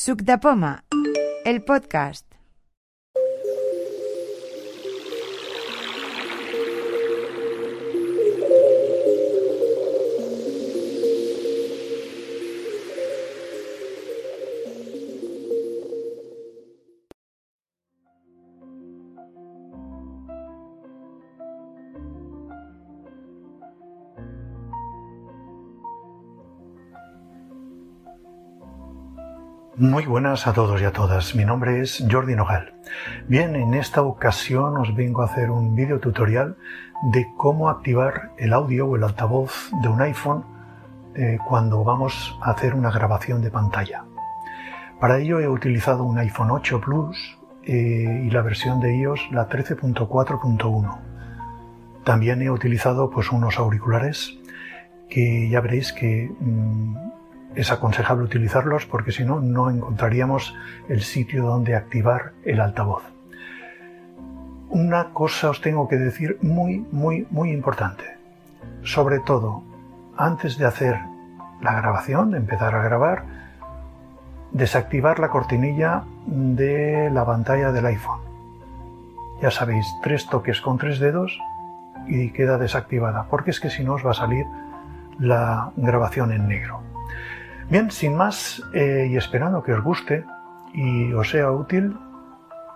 Suc de Poma, el podcast. Muy buenas a todos y a todas. Mi nombre es Jordi Nogal. Bien, en esta ocasión os vengo a hacer un vídeo tutorial de cómo activar el audio o el altavoz de un iPhone eh, cuando vamos a hacer una grabación de pantalla. Para ello he utilizado un iPhone 8 Plus eh, y la versión de iOS la 13.4.1. También he utilizado pues unos auriculares que ya veréis que mm, es aconsejable utilizarlos porque si no, no encontraríamos el sitio donde activar el altavoz. Una cosa os tengo que decir muy, muy, muy importante. Sobre todo, antes de hacer la grabación, de empezar a grabar, desactivar la cortinilla de la pantalla del iPhone. Ya sabéis, tres toques con tres dedos y queda desactivada, porque es que si no os va a salir la grabación en negro. Bien, sin más eh, y esperando que os guste y os sea útil,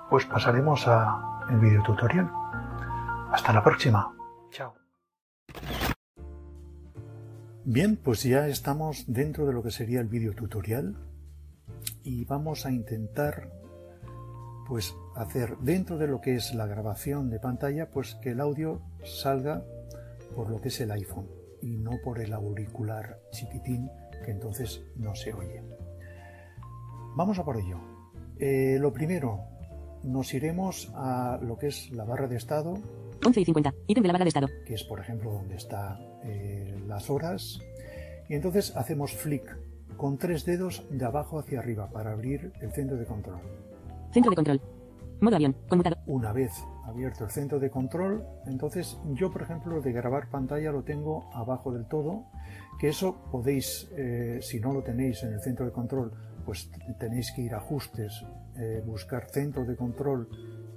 pues pasaremos al video tutorial. Hasta la próxima. Chao. Bien, pues ya estamos dentro de lo que sería el video tutorial y vamos a intentar pues hacer dentro de lo que es la grabación de pantalla pues que el audio salga por lo que es el iPhone y no por el auricular chiquitín que entonces no se oye. Vamos a por ello. Eh, lo primero, nos iremos a lo que es la barra de estado. 11 y 50, ítem de la barra de estado. Que es, por ejemplo, donde está eh, las horas. Y entonces hacemos flick con tres dedos de abajo hacia arriba para abrir el centro de control. Centro de control. Modo avión. Conmutador. Una vez abierto el centro de control, entonces yo, por ejemplo, de grabar pantalla lo tengo abajo del todo que eso podéis, eh, si no lo tenéis en el centro de control, pues tenéis que ir a ajustes, eh, buscar centro de control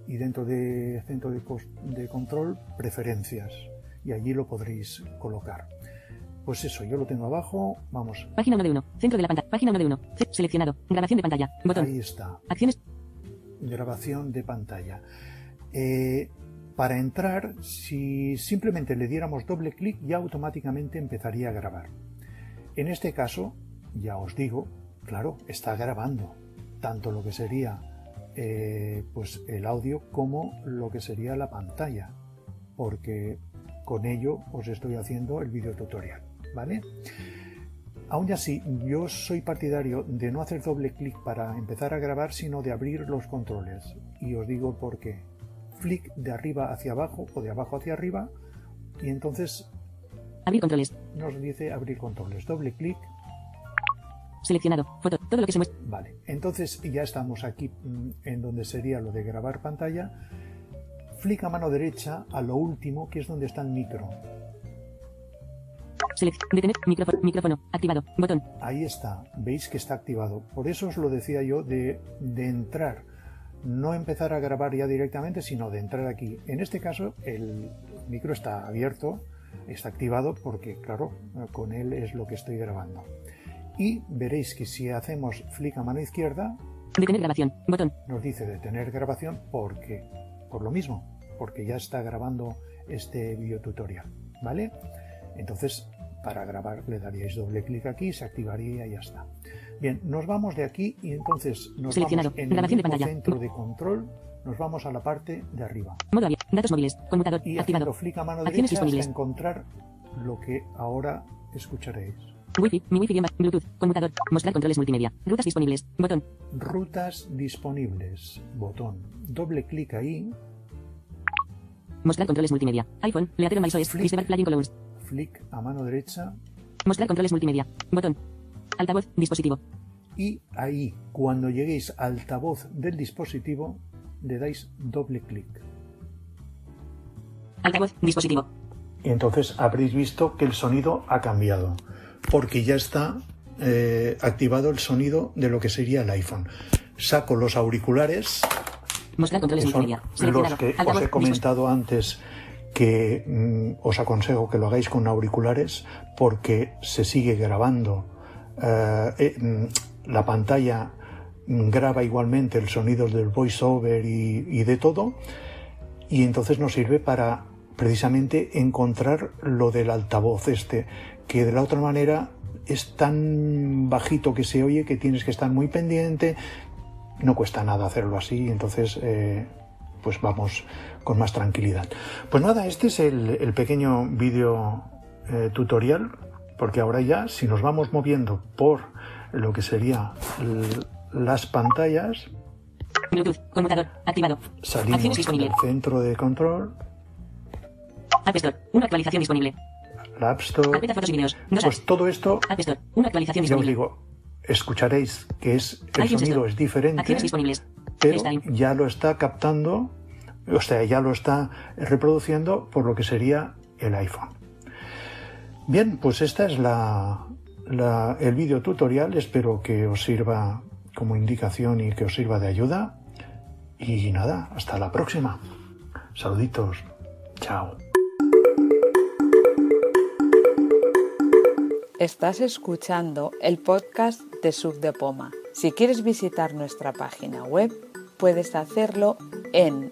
y dentro de centro de, de, control preferencias y allí lo podréis colocar. Pues eso, yo lo tengo abajo, vamos. Página 1 de 1, centro de la pantalla, página 1 de 1, seleccionado, grabación de pantalla, botón. Ahí está. Acciones. Grabación de pantalla. Eh, para entrar, si simplemente le diéramos doble clic, ya automáticamente empezaría a grabar. En este caso, ya os digo, claro, está grabando tanto lo que sería eh, pues el audio como lo que sería la pantalla, porque con ello os estoy haciendo el video tutorial, ¿vale? Aún así, yo soy partidario de no hacer doble clic para empezar a grabar, sino de abrir los controles. Y os digo por qué flick de arriba hacia abajo o de abajo hacia arriba y entonces abrir controles. Nos dice abrir controles. Doble clic. Seleccionado. Foto. Todo lo que se muestra. Vale. Entonces ya estamos aquí mm, en donde sería lo de grabar pantalla. Flick a mano derecha a lo último que es donde está el micro. Select. Detener. Micrófono. Micrófono. Activado. Botón. Ahí está. Veis que está activado. Por eso os lo decía yo de, de entrar no empezar a grabar ya directamente, sino de entrar aquí. En este caso, el micro está abierto, está activado porque, claro, con él es lo que estoy grabando. Y veréis que si hacemos flick a mano izquierda, detener grabación, botón. Nos dice detener grabación porque, por lo mismo, porque ya está grabando este video tutorial, ¿vale? Entonces, para grabar le daríais doble clic aquí, se activaría y ya está. Bien, nos vamos de aquí y entonces nos Seleccionado. vamos en el de pantalla. centro de control, nos vamos a la parte de arriba. Modo avión. Datos móviles. Conmutador. Y activado. flick a mano Acciones derecha hasta disponibles. encontrar lo que ahora escucharéis. Wi-Fi. Mi Wi-Fi Bluetooth. Conmutador. Mostrar controles multimedia. Rutas disponibles. Botón. Rutas disponibles. Botón. Doble clic ahí. Mostrar controles multimedia. iPhone. Leatero. Flick. Cristobal Plugin Columns. Flick a mano derecha. Mostrar controles multimedia. Botón. Altavoz. Dispositivo. Y ahí, cuando lleguéis al altavoz del dispositivo, le dais doble clic. Altavoz. Dispositivo. Y entonces habréis visto que el sonido ha cambiado, porque ya está eh, activado el sonido de lo que sería el iPhone. Saco los auriculares, Mostrar controles multimedia. los que os he comentado antes que mm, os aconsejo que lo hagáis con auriculares porque se sigue grabando. Eh, eh, mm, la pantalla mm, graba igualmente el sonido del voiceover y, de todo y entonces nos sirve para precisamente encontrar lo del altavoz este que de la otra manera es tan bajito que se oye que tienes que estar muy pendiente no cuesta nada hacerlo así, entonces eh, pues vamos con más tranquilidad. Pues nada, este es el, el pequeño vídeo eh, tutorial, porque ahora ya si nos vamos moviendo por lo que sería las pantallas, Bluetooth. Conmutador. Activado. salimos Acciones disponible. del centro de control, App Store. Una actualización disponible. la App Store, Carpeta fotos y videos. Dos pues todo esto, App Store. Una actualización ya os digo, escucharéis que es el iTunes sonido Store. es diferente. Acciones disponibles. pero ya lo está captando, o sea, ya lo está reproduciendo por lo que sería el iPhone. Bien, pues esta es el vídeo tutorial, espero que os sirva como indicación y que os sirva de ayuda. Y nada, hasta la próxima. Saluditos. Chao. Estás escuchando el podcast de Sub de Poma. Si quieres visitar nuestra página web, puedes hacerlo en